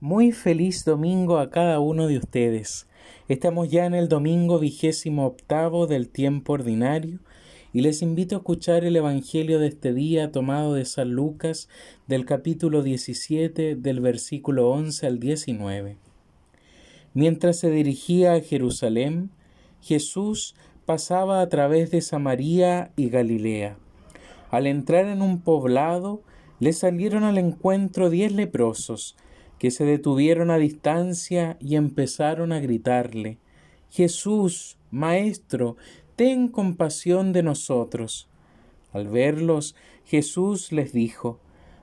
Muy feliz domingo a cada uno de ustedes. Estamos ya en el domingo vigésimo octavo del tiempo ordinario y les invito a escuchar el Evangelio de este día tomado de San Lucas del capítulo 17 del versículo 11 al 19. Mientras se dirigía a Jerusalén, Jesús pasaba a través de Samaria y Galilea. Al entrar en un poblado, le salieron al encuentro diez leprosos, que se detuvieron a distancia y empezaron a gritarle, Jesús, Maestro, ten compasión de nosotros. Al verlos, Jesús les dijo,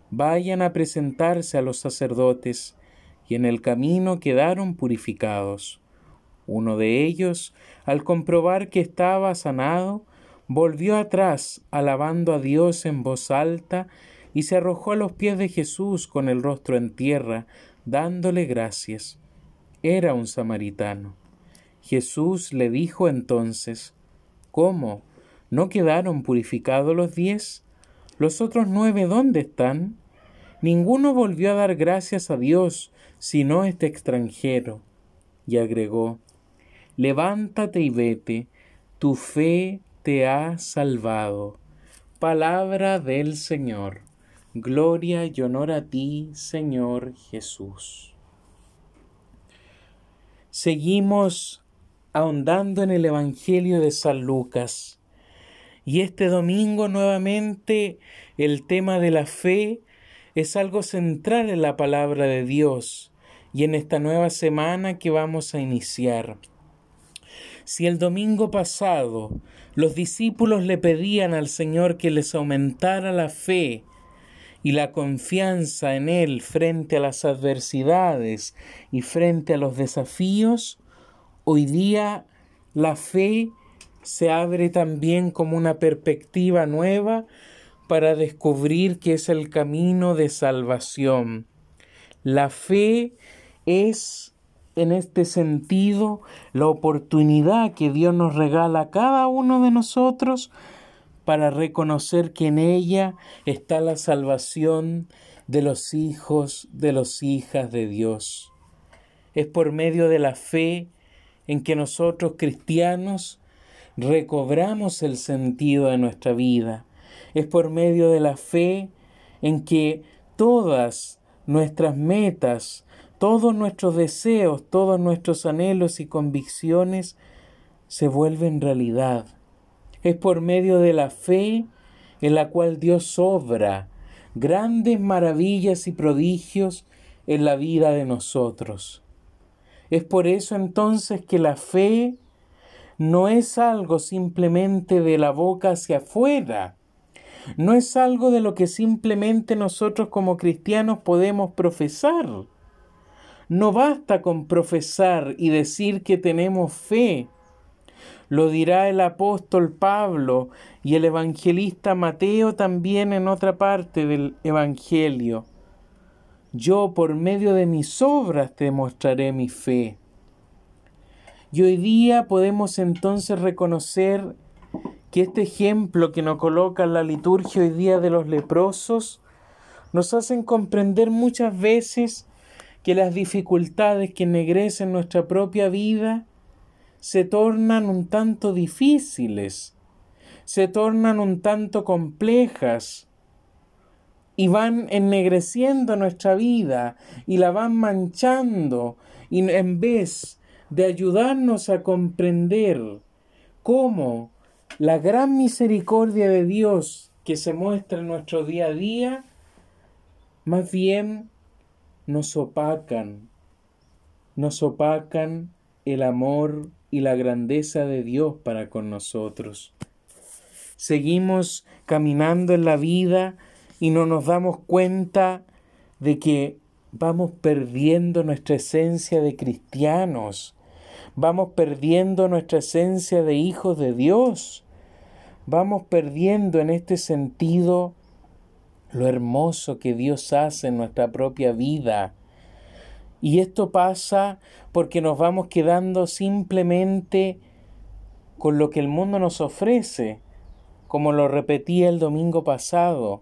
Vayan a presentarse a los sacerdotes, y en el camino quedaron purificados. Uno de ellos, al comprobar que estaba sanado, volvió atrás, alabando a Dios en voz alta, y se arrojó a los pies de Jesús con el rostro en tierra, dándole gracias. Era un samaritano. Jesús le dijo entonces, ¿Cómo? ¿No quedaron purificados los diez? ¿Los otros nueve dónde están? Ninguno volvió a dar gracias a Dios, sino este extranjero. Y agregó, Levántate y vete, tu fe te ha salvado. Palabra del Señor. Gloria y honor a ti, Señor Jesús. Seguimos ahondando en el Evangelio de San Lucas. Y este domingo nuevamente el tema de la fe es algo central en la palabra de Dios y en esta nueva semana que vamos a iniciar. Si el domingo pasado los discípulos le pedían al Señor que les aumentara la fe, y la confianza en Él frente a las adversidades y frente a los desafíos, hoy día la fe se abre también como una perspectiva nueva para descubrir que es el camino de salvación. La fe es en este sentido la oportunidad que Dios nos regala a cada uno de nosotros para reconocer que en ella está la salvación de los hijos, de los hijas de Dios. Es por medio de la fe en que nosotros cristianos recobramos el sentido de nuestra vida. Es por medio de la fe en que todas nuestras metas, todos nuestros deseos, todos nuestros anhelos y convicciones se vuelven realidad es por medio de la fe en la cual Dios obra grandes maravillas y prodigios en la vida de nosotros. Es por eso entonces que la fe no es algo simplemente de la boca hacia afuera, no es algo de lo que simplemente nosotros como cristianos podemos profesar. No basta con profesar y decir que tenemos fe, lo dirá el apóstol Pablo y el evangelista Mateo también en otra parte del Evangelio. Yo por medio de mis obras te mostraré mi fe. Y hoy día podemos entonces reconocer que este ejemplo que nos coloca la liturgia hoy día de los leprosos nos hacen comprender muchas veces que las dificultades que ennegrecen nuestra propia vida se tornan un tanto difíciles, se tornan un tanto complejas y van ennegreciendo nuestra vida y la van manchando y en vez de ayudarnos a comprender cómo la gran misericordia de Dios que se muestra en nuestro día a día, más bien nos opacan, nos opacan el amor y la grandeza de Dios para con nosotros. Seguimos caminando en la vida y no nos damos cuenta de que vamos perdiendo nuestra esencia de cristianos, vamos perdiendo nuestra esencia de hijos de Dios, vamos perdiendo en este sentido lo hermoso que Dios hace en nuestra propia vida, y esto pasa porque nos vamos quedando simplemente con lo que el mundo nos ofrece, como lo repetía el domingo pasado.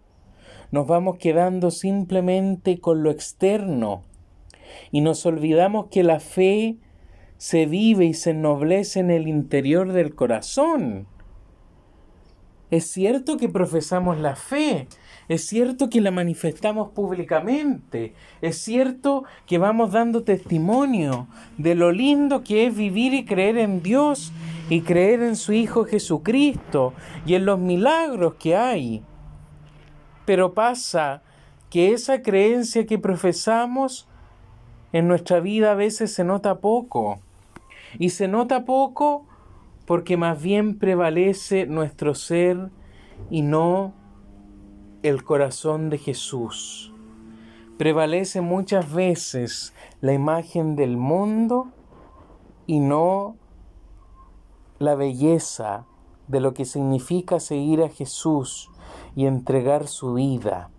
Nos vamos quedando simplemente con lo externo. y nos olvidamos que la fe se vive y se ennoblece en el interior del corazón. Es cierto que profesamos la fe, es cierto que la manifestamos públicamente, es cierto que vamos dando testimonio de lo lindo que es vivir y creer en Dios y creer en su Hijo Jesucristo y en los milagros que hay. Pero pasa que esa creencia que profesamos en nuestra vida a veces se nota poco. Y se nota poco porque más bien prevalece nuestro ser y no el corazón de Jesús. Prevalece muchas veces la imagen del mundo y no la belleza de lo que significa seguir a Jesús y entregar su vida.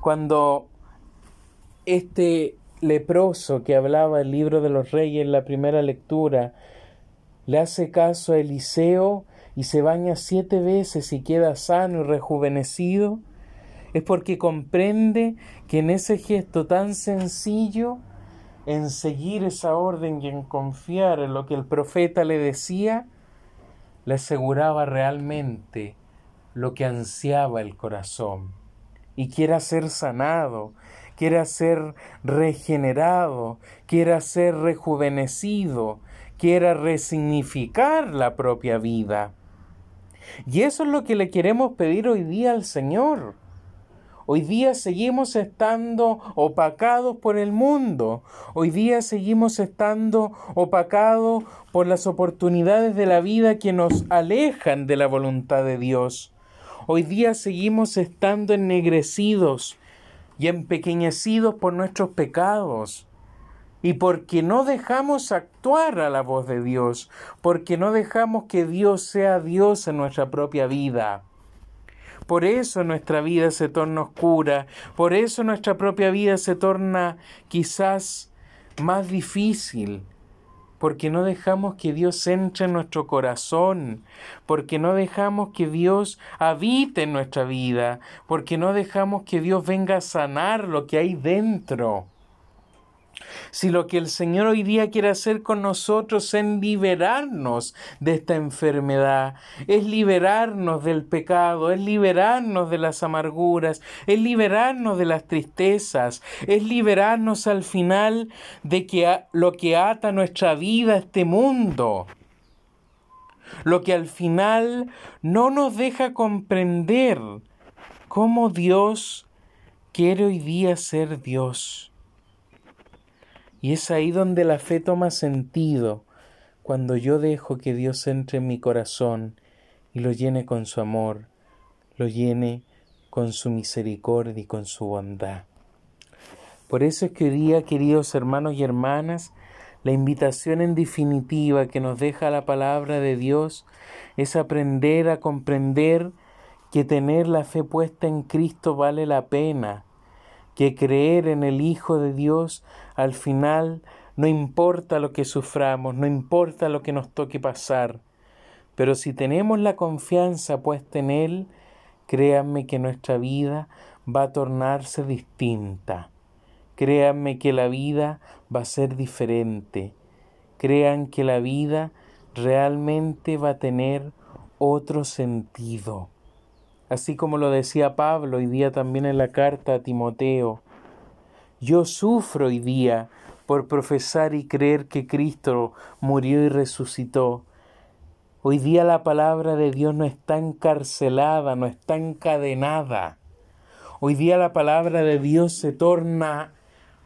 Cuando este leproso que hablaba el libro de los reyes en la primera lectura le hace caso a Eliseo y se baña siete veces y queda sano y rejuvenecido, es porque comprende que en ese gesto tan sencillo, en seguir esa orden y en confiar en lo que el profeta le decía, le aseguraba realmente lo que ansiaba el corazón. Y quiera ser sanado, quiera ser regenerado, quiera ser rejuvenecido, quiera resignificar la propia vida. Y eso es lo que le queremos pedir hoy día al Señor. Hoy día seguimos estando opacados por el mundo. Hoy día seguimos estando opacados por las oportunidades de la vida que nos alejan de la voluntad de Dios. Hoy día seguimos estando ennegrecidos y empequeñecidos por nuestros pecados y porque no dejamos actuar a la voz de Dios, porque no dejamos que Dios sea Dios en nuestra propia vida. Por eso nuestra vida se torna oscura, por eso nuestra propia vida se torna quizás más difícil, porque no dejamos que Dios entre en nuestro corazón, porque no dejamos que Dios habite en nuestra vida, porque no dejamos que Dios venga a sanar lo que hay dentro. Si lo que el Señor hoy día quiere hacer con nosotros es liberarnos de esta enfermedad, es liberarnos del pecado, es liberarnos de las amarguras, es liberarnos de las tristezas, es liberarnos al final de que lo que ata nuestra vida a este mundo lo que al final no nos deja comprender cómo Dios quiere hoy día ser Dios. Y es ahí donde la fe toma sentido, cuando yo dejo que Dios entre en mi corazón y lo llene con su amor, lo llene con su misericordia y con su bondad. Por eso es que hoy día, queridos hermanos y hermanas, la invitación en definitiva que nos deja la palabra de Dios es aprender a comprender que tener la fe puesta en Cristo vale la pena, que creer en el Hijo de Dios al final no importa lo que suframos, no importa lo que nos toque pasar, pero si tenemos la confianza puesta en Él, créanme que nuestra vida va a tornarse distinta. Créanme que la vida va a ser diferente. Crean que la vida realmente va a tener otro sentido. Así como lo decía Pablo hoy día también en la carta a Timoteo, yo sufro hoy día por profesar y creer que Cristo murió y resucitó. Hoy día la palabra de Dios no está encarcelada, no está encadenada. Hoy día la palabra de Dios se torna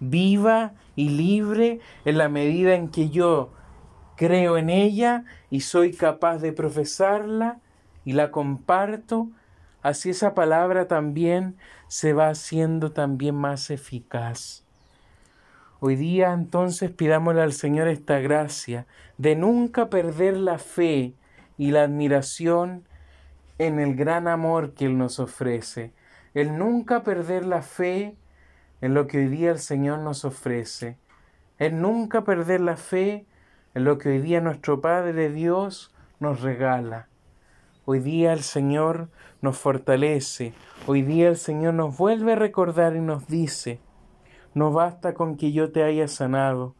viva y libre en la medida en que yo creo en ella y soy capaz de profesarla y la comparto así esa palabra también se va haciendo también más eficaz. Hoy día entonces pidámosle al Señor esta gracia de nunca perder la fe y la admiración en el gran amor que Él nos ofrece, el nunca perder la fe en lo que hoy día el Señor nos ofrece, el nunca perder la fe en lo que hoy día nuestro Padre Dios nos regala. Hoy día el Señor nos fortalece, hoy día el Señor nos vuelve a recordar y nos dice, No basta con que yo te haya sanado.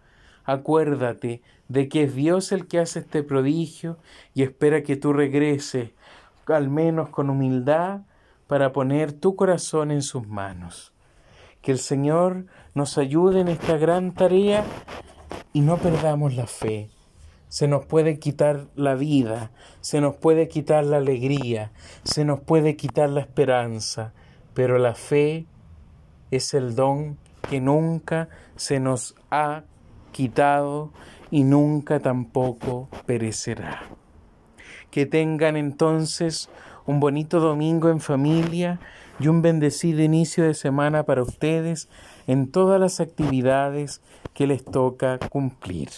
Acuérdate de que es Dios el que hace este prodigio y espera que tú regreses, al menos con humildad, para poner tu corazón en sus manos. Que el Señor nos ayude en esta gran tarea y no perdamos la fe. Se nos puede quitar la vida, se nos puede quitar la alegría, se nos puede quitar la esperanza, pero la fe es el don que nunca se nos ha quitado y nunca tampoco perecerá. Que tengan entonces un bonito domingo en familia y un bendecido inicio de semana para ustedes en todas las actividades que les toca cumplir.